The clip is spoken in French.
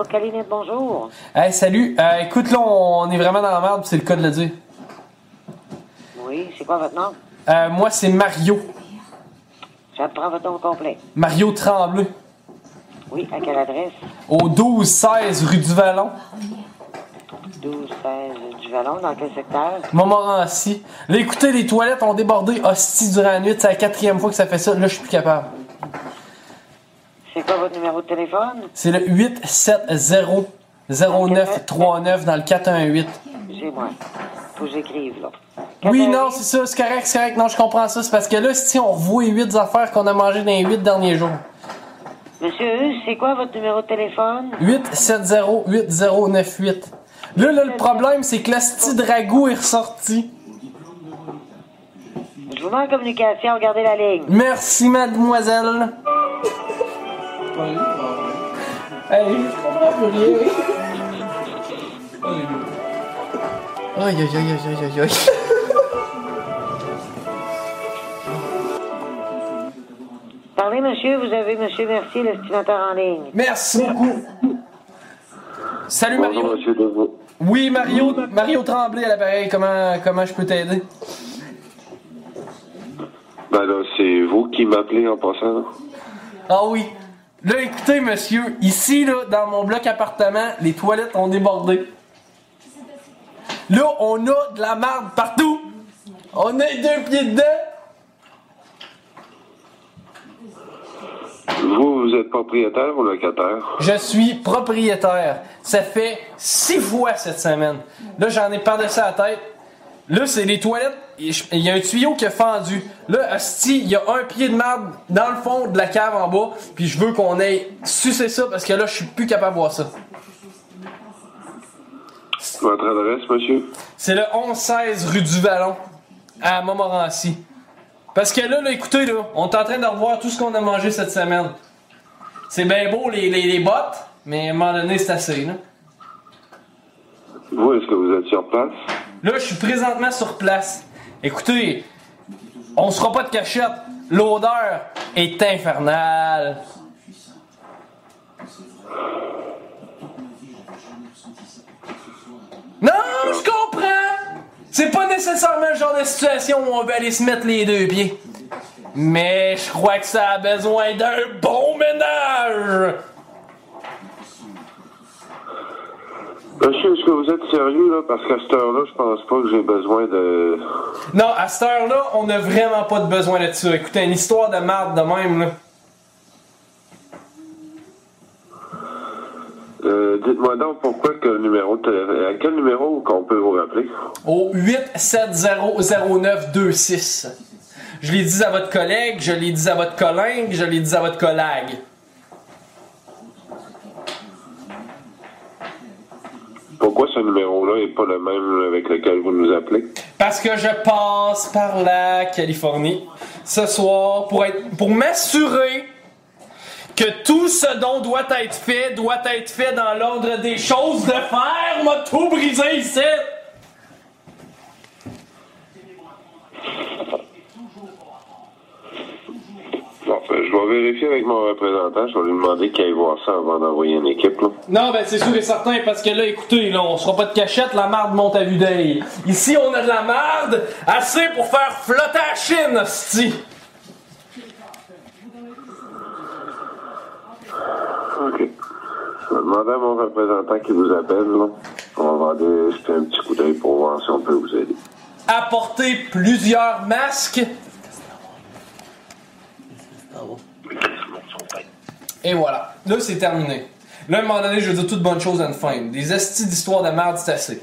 Calumet, bonjour. Hey, salut. Euh, écoute, là, on est vraiment dans la merde, c'est le cas de le dire. Oui, c'est quoi votre nom? Euh, moi, c'est Mario. J'apprends votre nom complet. Mario Tremblay. Oui, à quelle adresse? Au 12-16 rue du Vallon. 12, 16 du Vallon, dans quel secteur? Montmorency. Là, écoutez, les toilettes ont débordé hostie durant la nuit. C'est la quatrième fois que ça fait ça. Là, je suis plus capable. C'est quoi votre numéro de téléphone? C'est le 870-0939 dans le 418. J'ai moi. Faut que j'écrive, là. Oui, non, c'est ça, c'est correct, c'est correct. Non, je comprends ça. C'est parce que là, si on revoit les 8 affaires qu'on a mangées dans les 8 derniers jours. Monsieur, c'est quoi votre numéro de téléphone? 870-8098. Là, là, le problème, c'est que l'asti de ragoût est ressorti. Je vous mets en communication, regardez la ligne. Merci, mademoiselle. Hey, je comprends plus rien. Aïe, aïe, aïe, aïe, aïe, aïe, aïe. Parlez, monsieur, vous avez monsieur Mercier, l'estimateur en ligne. Merci beaucoup. Salut, Mario. Bonjour, monsieur Deveau. Oui, Mario, Mario Tremblay à l'appareil. Comment, comment je peux t'aider? Ben là, c'est vous qui m'appelez en passant. là? Ah oui. Là, écoutez, monsieur, ici, là, dans mon bloc appartement, les toilettes ont débordé. Là, on a de la marde partout. On a les deux pieds dedans. Vous, vous êtes propriétaire ou locataire? Je suis propriétaire. Ça fait six fois cette semaine. Là, j'en ai par-dessus la tête. Là, c'est les toilettes. Il y a un tuyau qui a fendu. Là, hostie, il y a un pied de marde dans le fond de la cave en bas. Puis je veux qu'on aille sucer ça parce que là, je suis plus capable de voir ça. Votre adresse, monsieur? C'est le 11-16 rue du Vallon, à Montmorency. Parce que là, là, écoutez, là, on est en train de revoir tout ce qu'on a mangé cette semaine. C'est bien beau, les, les, les bottes, mais à un moment donné, c'est assez, là. Vous, est-ce que vous êtes sur place? Là, je suis présentement sur place. Écoutez, on se fera pas de cachette. L'odeur est infernale. Non, je comprends. C'est pas nécessairement le genre de situation où on veut aller se mettre les deux pieds. Mais je crois que ça a besoin d'un bon ménage. Monsieur, est-ce que vous êtes sérieux, là? Parce qu'à cette heure-là, je pense pas que j'ai besoin de... Non, à cette heure-là, on n'a vraiment pas de besoin de ça. Écoutez, une histoire de marde de même, là. Euh, dites-moi donc pourquoi que le numéro de téléphone... À quel numéro qu'on peut vous rappeler? au 8700926. Je l'ai dit à votre collègue, je l'ai dit à votre collègue, je l'ai dit à votre collègue. Pourquoi ce numéro-là est pas le même avec lequel vous nous appelez? Parce que je passe par la Californie ce soir pour pour m'assurer que tout ce dont doit être fait doit être fait dans l'ordre des choses de faire. M'a tout brisé ici. Bon, ben, je vais vérifier avec mon représentant. Je vais lui demander qu'il aille voir ça avant d'envoyer une équipe, là. Non, ben c'est sûr et certain, parce que là, écoutez, là, on sera pas de cachette, la marde monte à vue d'œil. Ici, on a de la marde, assez pour faire flotter la Chine, hostie. OK. Je vais demander à mon représentant qui vous appelle, là. On va aller jeter un petit coup d'œil pour voir si on peut vous aider. Apporter plusieurs masques. Et voilà. Là, c'est terminé. Là, à un moment donné, je veux dire toute bonne chose à une fin. Des estis d'histoire de merde, c'est assez.